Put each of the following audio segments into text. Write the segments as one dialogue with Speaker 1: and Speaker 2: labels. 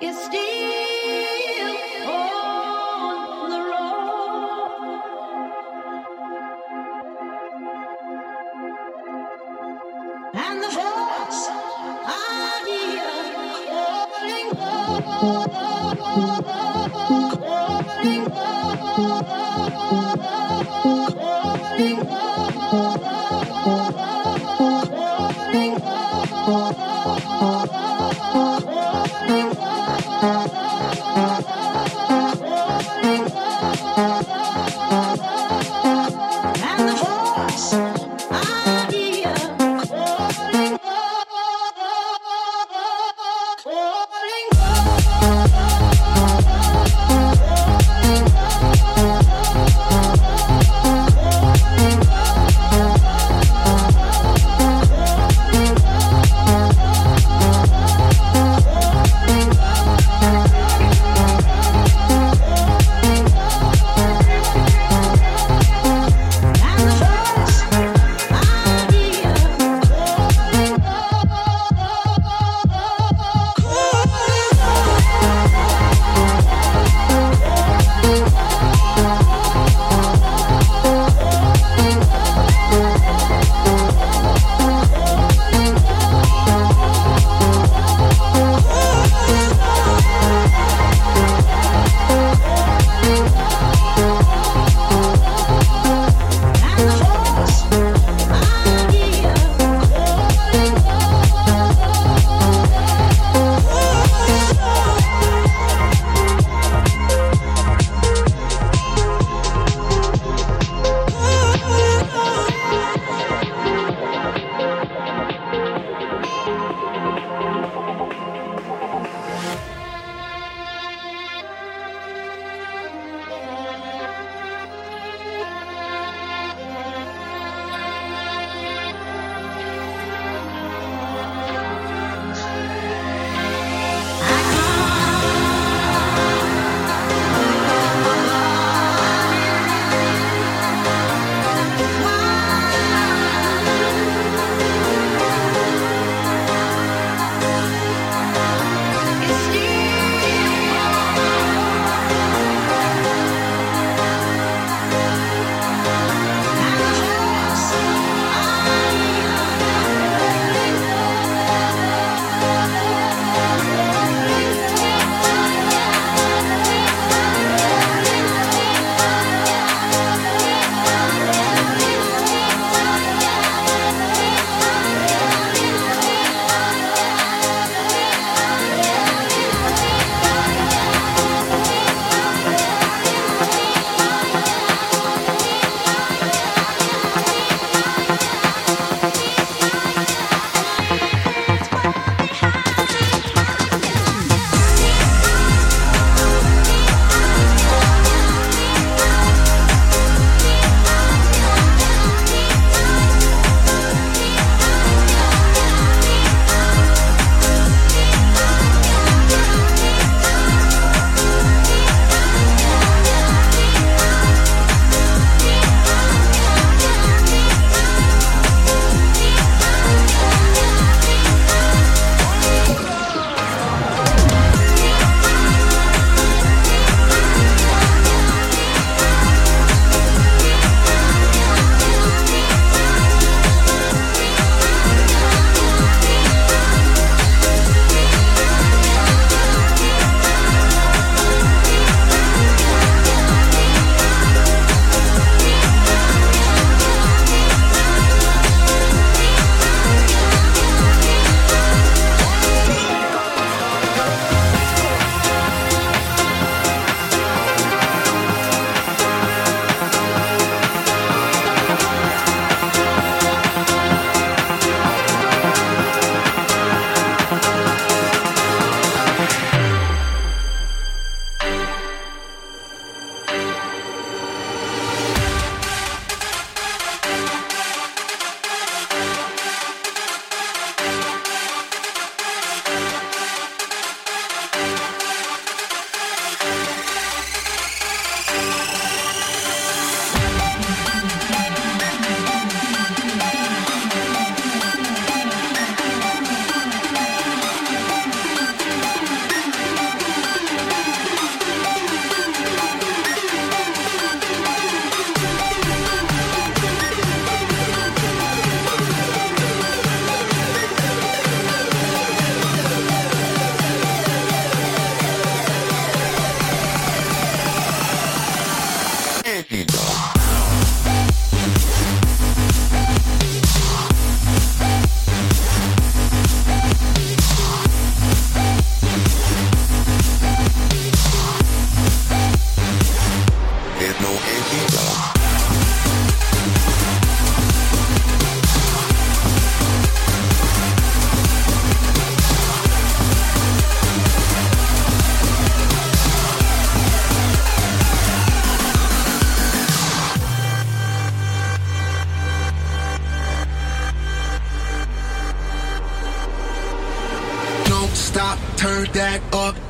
Speaker 1: You still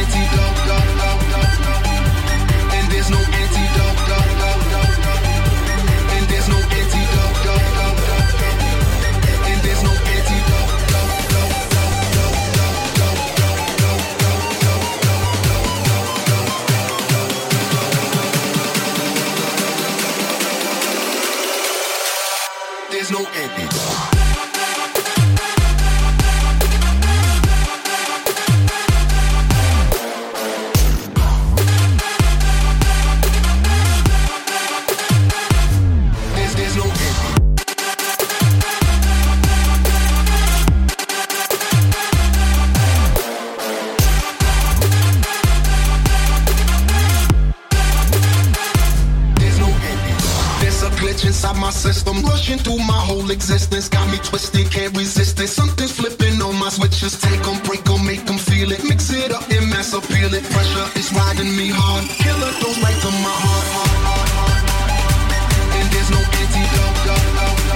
Speaker 1: antidote. And there's no antidote. Inside my system, rushing through my whole existence. Got me twisted, can't resist it. Something's flipping on my switches. Take them, break them, make them feel it. Mix it up and mass appeal it. Pressure is riding me hard. Killer goes right to my heart, heart, heart, heart. And there's no antidote,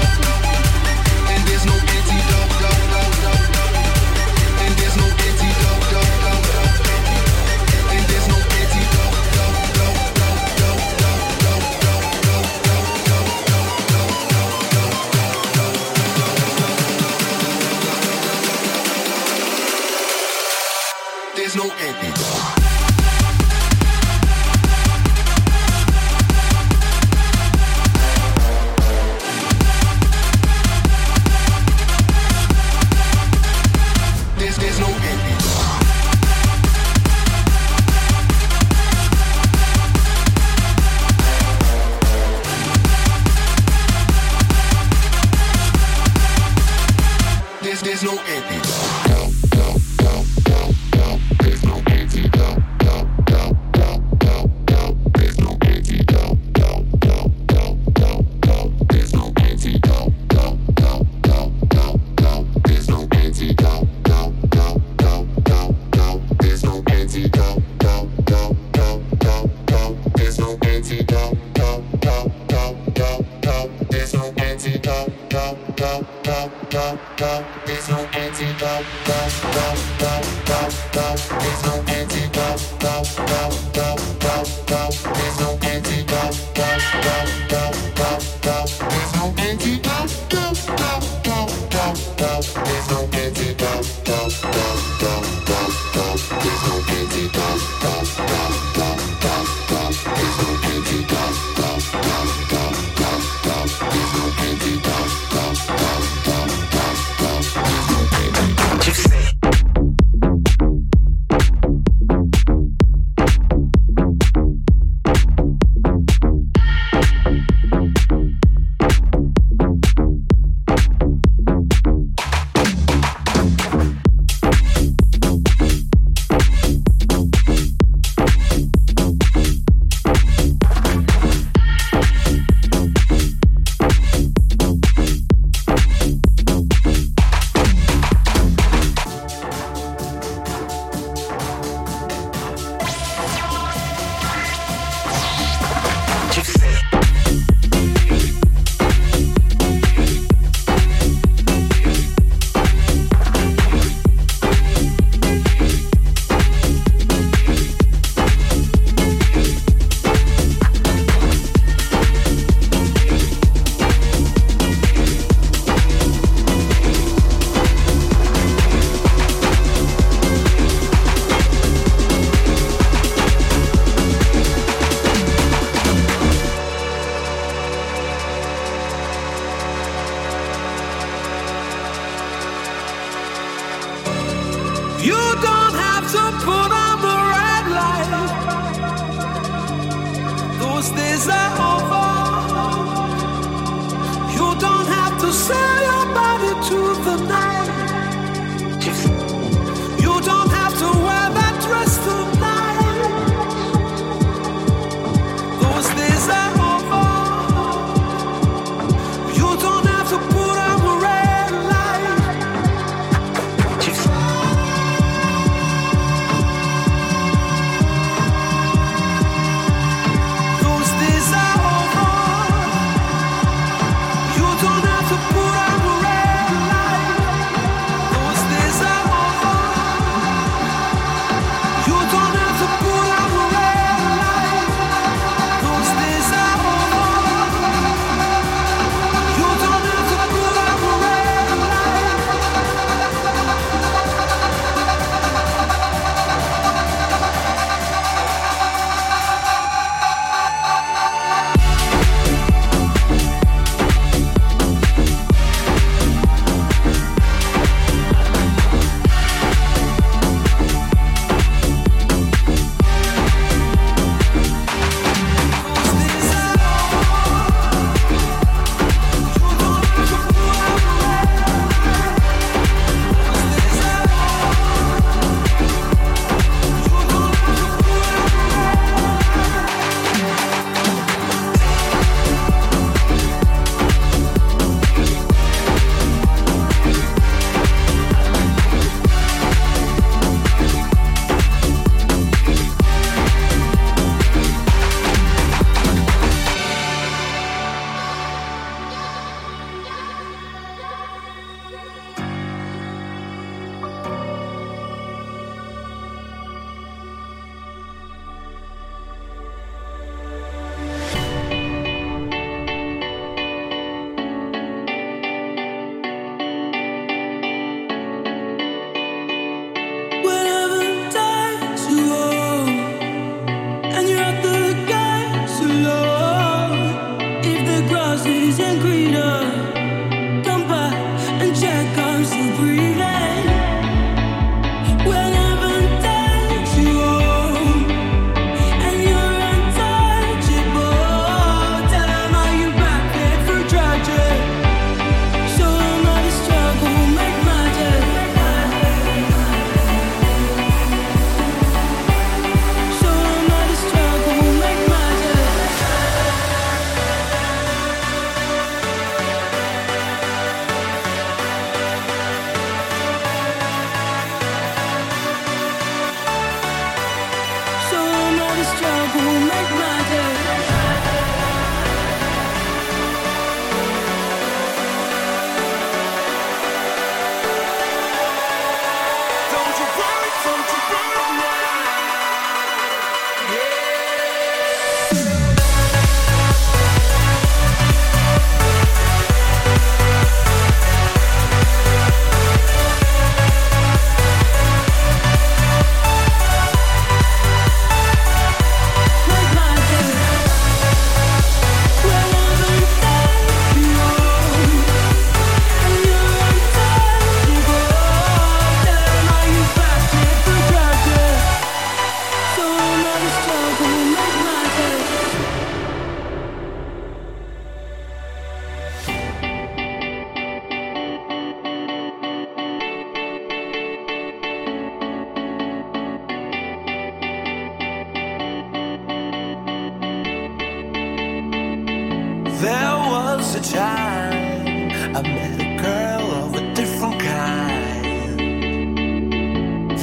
Speaker 2: I met a girl of a different kind.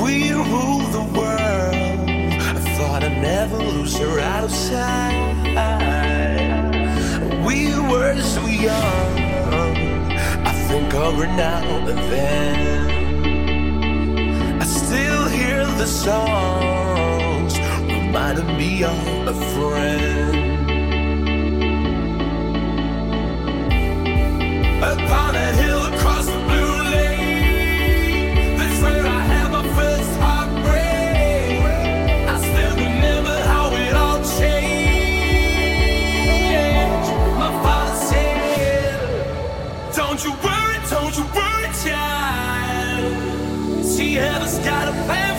Speaker 2: We ruled the world. I thought I'd never lose her out of sight. We were so young. I think of her now and then. I still hear the songs reminding me of a friend. Don't you worry, don't you worry, child. See, heaven's got a plan